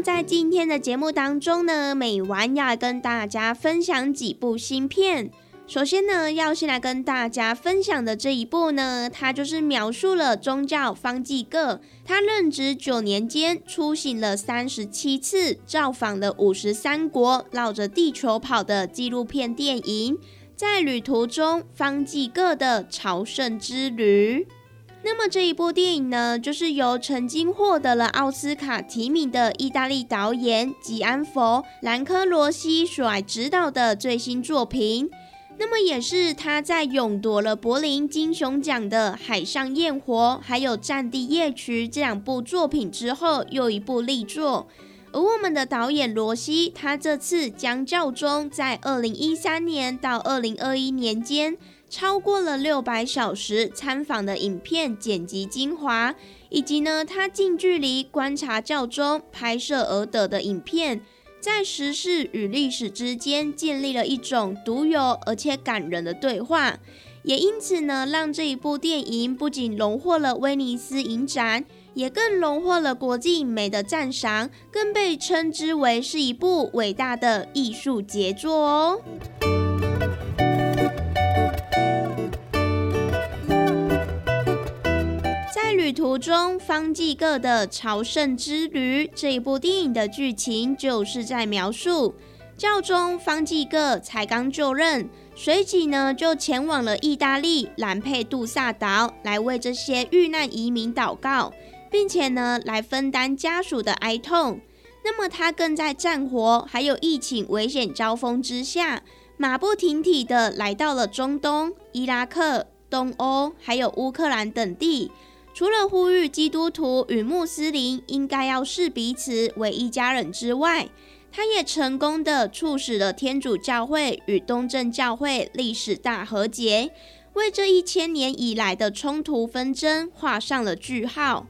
在今天的节目当中呢，美完要跟大家分享几部新片。首先呢，要先来跟大家分享的这一部呢，它就是描述了宗教方济各，他任职九年间出行了三十七次，造访了五十三国，绕着地球跑的纪录片电影。在旅途中，方济各的朝圣之旅。那么这一部电影呢，就是由曾经获得了奥斯卡提名的意大利导演吉安佛兰科罗西所执导的最新作品。那么也是他在勇夺了柏林金熊奖的《海上焰火》还有《战地夜曲》这两部作品之后又一部力作。而我们的导演罗西，他这次将教宗在二零一三年到二零二一年间。超过了六百小时参访的影片剪辑精华，以及呢他近距离观察教中拍摄而得的影片，在时事与历史之间建立了一种独有而且感人的对话，也因此呢让这一部电影不仅荣获了威尼斯影展，也更荣获了国际影媒的赞赏，更被称之为是一部伟大的艺术杰作哦。旅途中，方济各的朝圣之旅这一部电影的剧情，就是在描述教宗方济各才刚就任，随即呢就前往了意大利兰佩杜萨岛，来为这些遇难移民祷告，并且呢来分担家属的哀痛。那么他更在战火还有疫情危险交锋之下，马不停蹄的来到了中东、伊拉克、东欧还有乌克兰等地。除了呼吁基督徒与穆斯林应该要视彼此为一家人之外，他也成功的促使了天主教会与东正教会历史大和解，为这一千年以来的冲突纷争画上了句号。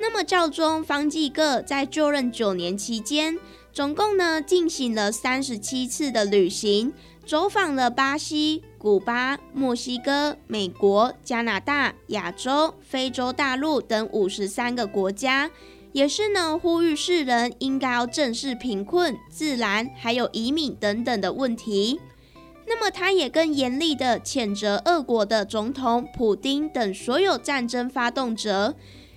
那么，教宗方济各在就任九年期间，总共呢进行了三十七次的旅行。走访了巴西、古巴、墨西哥、美国、加拿大、亚洲、非洲大陆等五十三个国家，也是呢呼吁世人应该要正视贫困、自然还有移民等等的问题。那么，他也更严厉的谴责俄国的总统普丁等所有战争发动者。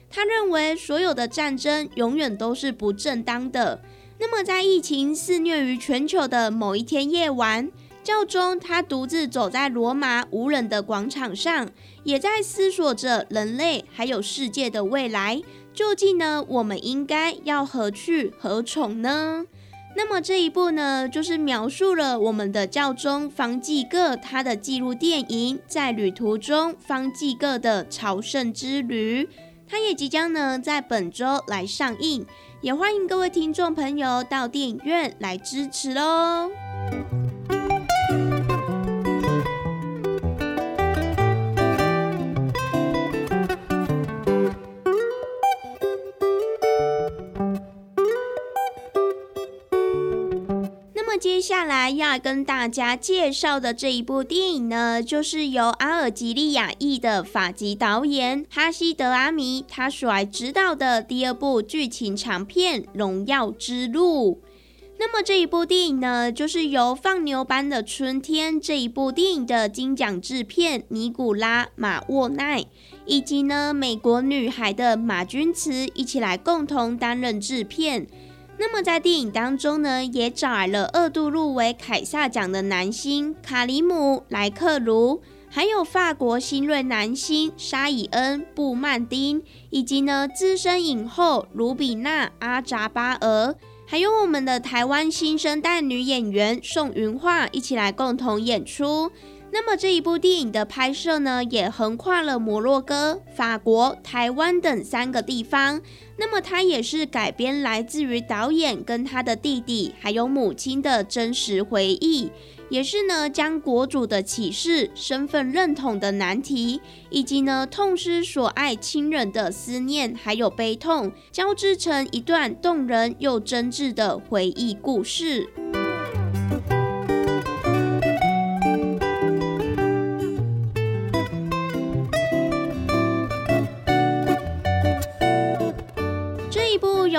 他认为所有的战争永远都是不正当的。那么，在疫情肆虐于全球的某一天夜晚。教宗他独自走在罗马无人的广场上，也在思索着人类还有世界的未来。究竟呢，我们应该要何去何从呢？那么这一部呢，就是描述了我们的教宗方济各他的纪录电影，在旅途中方济各的朝圣之旅，他也即将呢在本周来上映，也欢迎各位听众朋友到电影院来支持喽。下来要跟大家介绍的这一部电影呢，就是由阿尔及利亚裔的法籍导演哈西德阿米他所来执导的第二部剧情长片《荣耀之路》。那么这一部电影呢，就是由《放牛班的春天》这一部电影的金奖制片尼古拉马沃奈，以及呢美国女孩的马君慈一起来共同担任制片。那么在电影当中呢，也找来了二度入围凯撒奖的男星卡里姆莱克卢，还有法国新锐男星沙伊恩布曼丁，以及呢资深影后卢比娜阿扎巴尔，还有我们的台湾新生代女演员宋云画一起来共同演出。那么这一部电影的拍摄呢，也横跨了摩洛哥、法国、台湾等三个地方。那么它也是改编来自于导演跟他的弟弟还有母亲的真实回忆，也是呢将国主的启示、身份认同的难题，以及呢痛失所爱亲人的思念还有悲痛，交织成一段动人又真挚的回忆故事。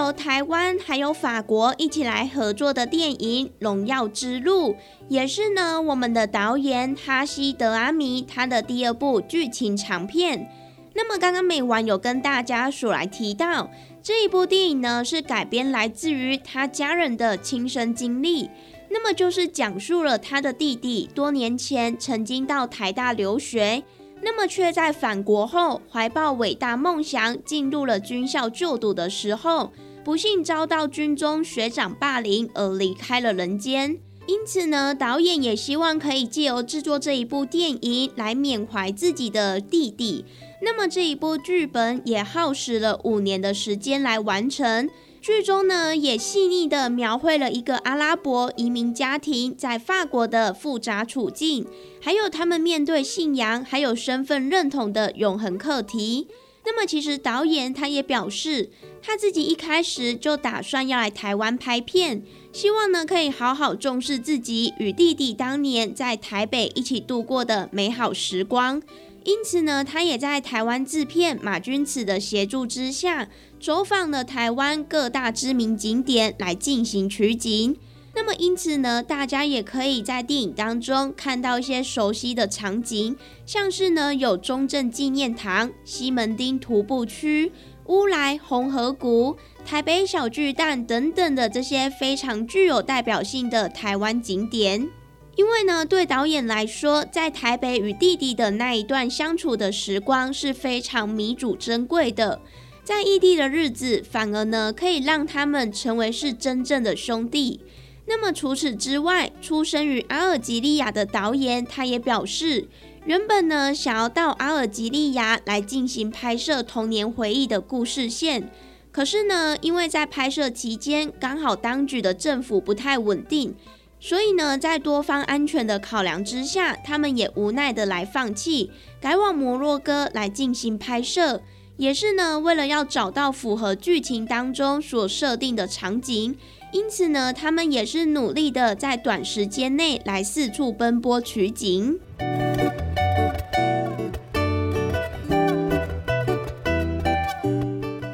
由台湾还有法国一起来合作的电影《荣耀之路》，也是呢我们的导演哈西德阿米他的第二部剧情长片。那么刚刚美完有跟大家所来提到，这一部电影呢是改编来自于他家人的亲身经历，那么就是讲述了他的弟弟多年前曾经到台大留学。那么却在返国后怀抱伟大梦想，进入了军校就读的时候，不幸遭到军中学长霸凌而离开了人间。因此呢，导演也希望可以借由制作这一部电影来缅怀自己的弟弟。那么这一部剧本也耗时了五年的时间来完成。剧中呢，也细腻地描绘了一个阿拉伯移民家庭在法国的复杂处境，还有他们面对信仰还有身份认同的永恒课题。那么，其实导演他也表示，他自己一开始就打算要来台湾拍片，希望呢可以好好重视自己与弟弟当年在台北一起度过的美好时光。因此呢，他也在台湾制片马君慈的协助之下，走访了台湾各大知名景点来进行取景。那么，因此呢，大家也可以在电影当中看到一些熟悉的场景，像是呢有中正纪念堂、西门町徒步区、乌来红河谷、台北小巨蛋等等的这些非常具有代表性的台湾景点。因为呢，对导演来说，在台北与弟弟的那一段相处的时光是非常弥足珍贵的。在异地的日子，反而呢可以让他们成为是真正的兄弟。那么除此之外，出生于阿尔及利亚的导演，他也表示，原本呢想要到阿尔及利亚来进行拍摄童年回忆的故事线，可是呢，因为在拍摄期间刚好当局的政府不太稳定。所以呢，在多方安全的考量之下，他们也无奈的来放弃，改往摩洛哥来进行拍摄，也是呢，为了要找到符合剧情当中所设定的场景。因此呢，他们也是努力的在短时间内来四处奔波取景。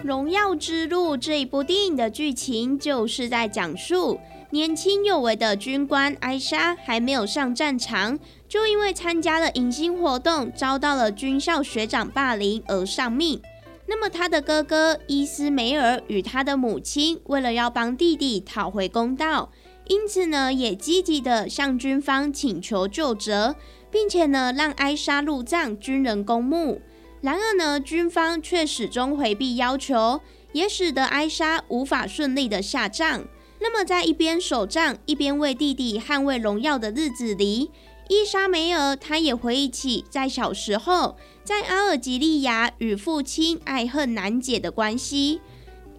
《荣耀之路》这一部电影的剧情就是在讲述。年轻有为的军官艾莎还没有上战场，就因为参加了迎新活动，遭到了军校学长霸凌而丧命。那么他的哥哥伊斯梅尔与他的母亲，为了要帮弟弟讨回公道，因此呢，也积极的向军方请求救责，并且呢，让艾莎入葬军人公墓。然而呢，军方却始终回避要求，也使得艾莎无法顺利的下葬。那么，在一边守仗，一边为弟弟捍卫荣耀的日子里，伊莎梅尔她也回忆起在小时候在阿尔及利亚与父亲爱恨难解的关系，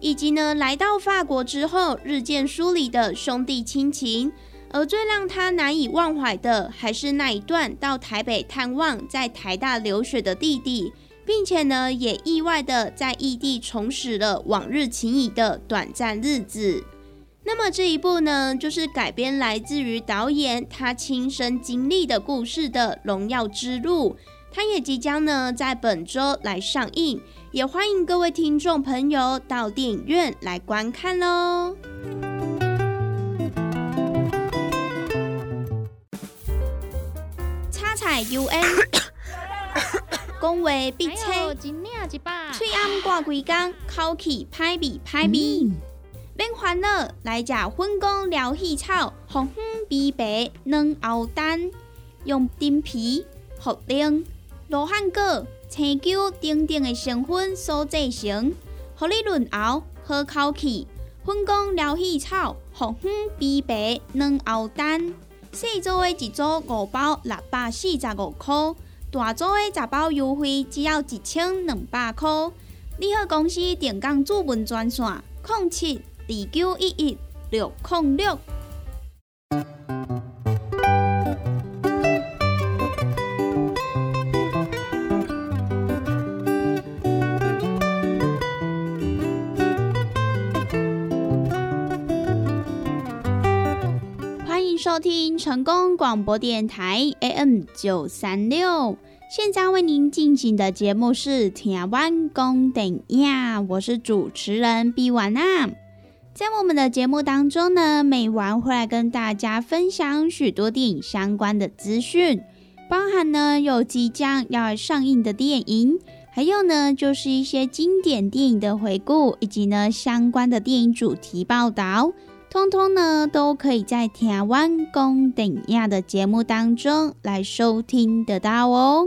以及呢来到法国之后日渐疏离的兄弟亲情。而最让他难以忘怀的，还是那一段到台北探望在台大留学的弟弟，并且呢也意外的在异地重拾了往日情谊的短暂日子。那么这一部呢，就是改编来自于导演他亲身经历的故事的《荣耀之路》，它也即将呢在本周来上映，也欢迎各位听众朋友到电影院来观看喽。叉彩 UN，恭维必车，嘴暗挂几工，口气歹味歹味。免烦恼，来食粉公疗气草，红粉枇杷软藕丹，用丁皮、茯苓、罗汉果、青椒等等的成分所制成，互你润喉好口气。粉公疗气草，红粉枇杷软藕丹，细组的一组五包六百四十五块，大组的十包优惠只要一千两百块。你好，公司电工主文专线：控七。二九一一六零六，欢迎收听成功广播电台 AM 九三六。现在为您进行的节目是《听完公电影》，我是主持人毕婉娜。在我们的节目当中呢，每晚会来跟大家分享许多电影相关的资讯，包含呢有即将要上映的电影，还有呢就是一些经典电影的回顾，以及呢相关的电影主题报道，通通呢都可以在台湾公等亚的节目当中来收听得到哦。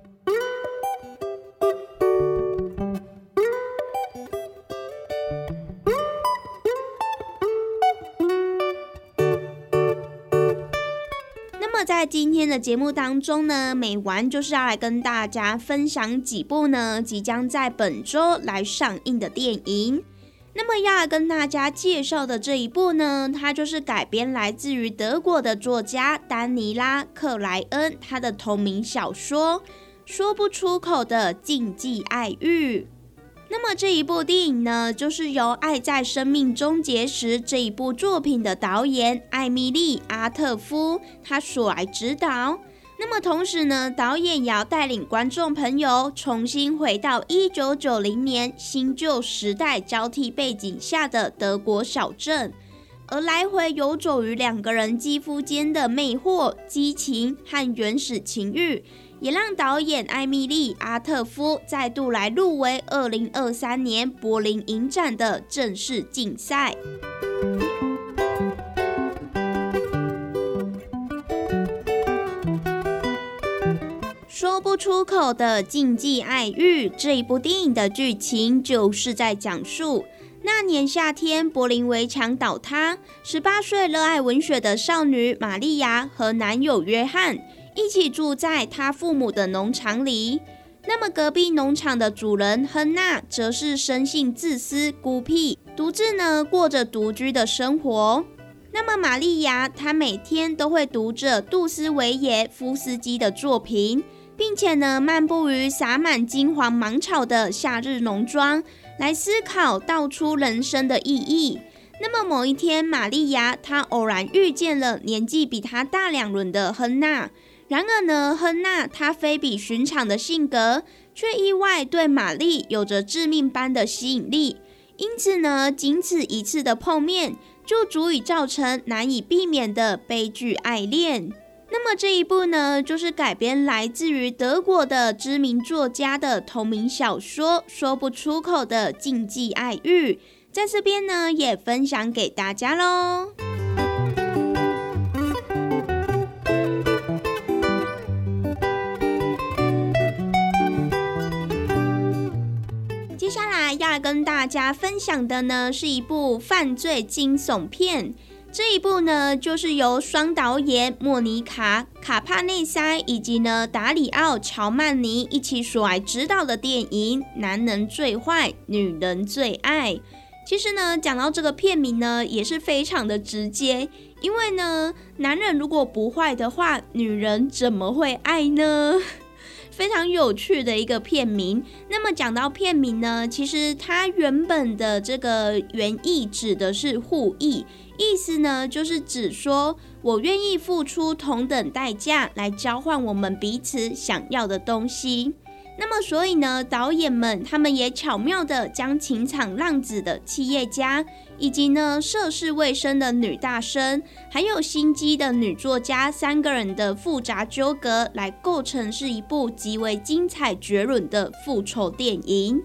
在今天的节目当中呢，美完就是要来跟大家分享几部呢即将在本周来上映的电影。那么要跟大家介绍的这一部呢，它就是改编来自于德国的作家丹尼拉克莱恩他的同名小说《说不出口的禁忌爱欲》。那么这一部电影呢，就是由《爱在生命终结时》这一部作品的导演艾米丽·阿特夫他所来指导。那么同时呢，导演也要带领观众朋友重新回到一九九零年新旧时代交替背景下的德国小镇，而来回游走于两个人肌肤间的魅惑、激情和原始情欲。也让导演艾米丽·阿特夫再度来入围二零二三年柏林影展的正式竞赛。说不出口的禁忌爱欲这一部电影的剧情，就是在讲述那年夏天柏林围墙倒塌，十八岁热爱文学的少女玛利亚和男友约翰。一起住在他父母的农场里。那么隔壁农场的主人亨娜则是生性自私孤僻，独自呢过着独居的生活。那么玛利亚她每天都会读着杜斯维耶夫斯基的作品，并且呢漫步于洒满金黄芒草的夏日农庄，来思考道出人生的意义。那么某一天，玛利亚她偶然遇见了年纪比她大两轮的亨娜。然而呢，亨娜她非比寻常的性格，却意外对玛丽有着致命般的吸引力。因此呢，仅此一次的碰面，就足以造成难以避免的悲剧爱恋。那么这一部呢，就是改编来自于德国的知名作家的同名小说《说不出口的禁忌爱欲》，在这边呢，也分享给大家喽。接下来要跟大家分享的呢，是一部犯罪惊悚片。这一部呢，就是由双导演莫妮卡·卡帕内塞以及呢达里奥·乔曼尼一起所来指导的电影《男人最坏，女人最爱》。其实呢，讲到这个片名呢，也是非常的直接，因为呢，男人如果不坏的话，女人怎么会爱呢？非常有趣的一个片名。那么讲到片名呢，其实它原本的这个原意指的是互益，意思呢就是指说我愿意付出同等代价来交换我们彼此想要的东西。那么，所以呢，导演们他们也巧妙的将情场浪子的企业家，以及呢涉世未深的女大生，还有心机的女作家三个人的复杂纠葛，来构成是一部极为精彩绝伦的复仇电影。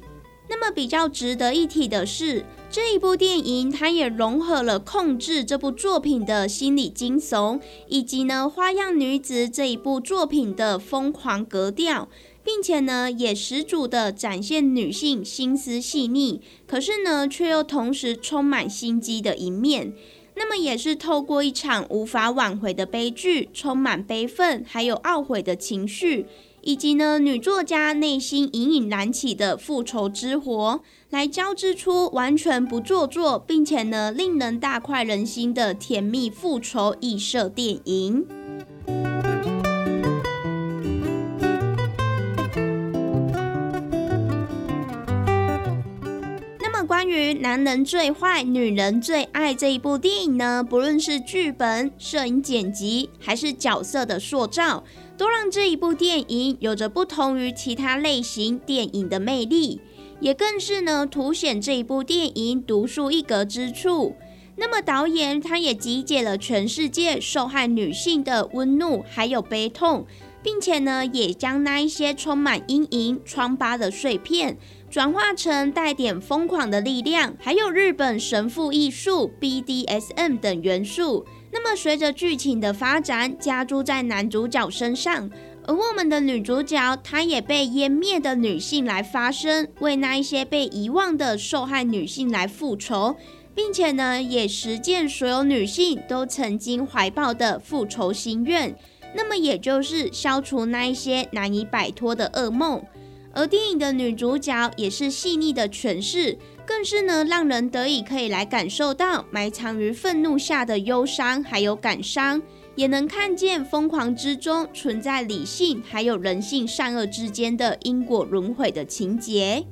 那么比较值得一提的是，这一部电影它也融合了控制这部作品的心理惊悚，以及呢《花样女子》这一部作品的疯狂格调。并且呢，也十足的展现女性心思细腻，可是呢，却又同时充满心机的一面。那么，也是透过一场无法挽回的悲剧，充满悲愤还有懊悔的情绪，以及呢，女作家内心隐隐燃起的复仇之火，来交织出完全不做作，并且呢，令人大快人心的甜蜜复仇异色电影。于男人最坏，女人最爱这一部电影呢，不论是剧本、摄影剪辑，还是角色的塑造，都让这一部电影有着不同于其他类型电影的魅力，也更是呢凸显这一部电影独树一格之处。那么导演他也集结了全世界受害女性的温怒还有悲痛，并且呢也将那一些充满阴影疮疤的碎片。转化成带点疯狂的力量，还有日本神父艺术 BDSM 等元素。那么随着剧情的发展，加诸在男主角身上，而我们的女主角她也被湮灭的女性来发声，为那一些被遗忘的受害女性来复仇，并且呢，也实践所有女性都曾经怀抱的复仇心愿。那么也就是消除那一些难以摆脱的噩梦。而电影的女主角也是细腻的诠释，更是呢让人得以可以来感受到埋藏于愤怒下的忧伤，还有感伤，也能看见疯狂之中存在理性还有人性善恶之间的因果轮回的情节。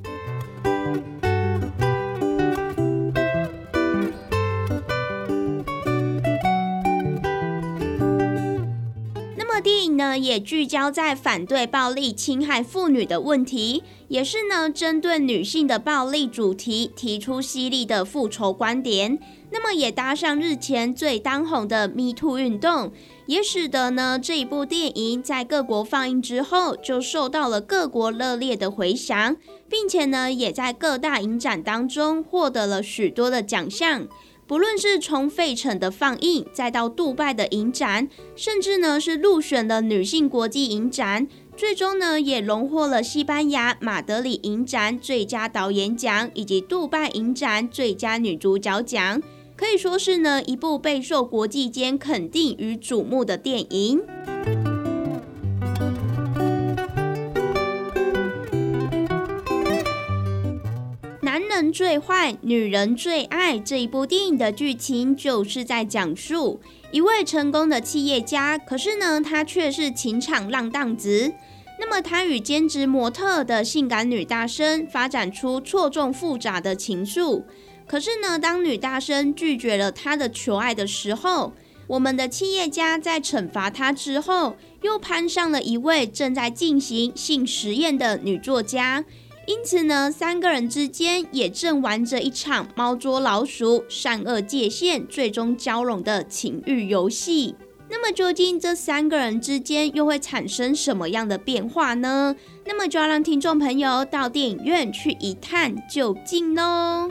呢也聚焦在反对暴力侵害妇女的问题，也是呢针对女性的暴力主题提出犀利的复仇观点。那么也搭上日前最当红的 Me Too 运动，也使得呢这一部电影在各国放映之后就受到了各国热烈的回响，并且呢也在各大影展当中获得了许多的奖项。不论是从费城的放映，再到杜拜的影展，甚至呢是入选了女性国际影展，最终呢也荣获了西班牙马德里影展最佳导演奖以及杜拜影展最佳女主角奖，可以说是呢一部备受国际间肯定与瞩目的电影。人最坏，女人最爱。这一部电影的剧情就是在讲述一位成功的企业家，可是呢，他却是情场浪荡子。那么，他与兼职模特的性感女大生发展出错综复杂的情愫。可是呢，当女大生拒绝了他的求爱的时候，我们的企业家在惩罚他之后，又攀上了一位正在进行性实验的女作家。因此呢，三个人之间也正玩着一场猫捉老鼠、善恶界限最终交融的情欲游戏。那么，究竟这三个人之间又会产生什么样的变化呢？那么，就要让听众朋友到电影院去一探究竟喽。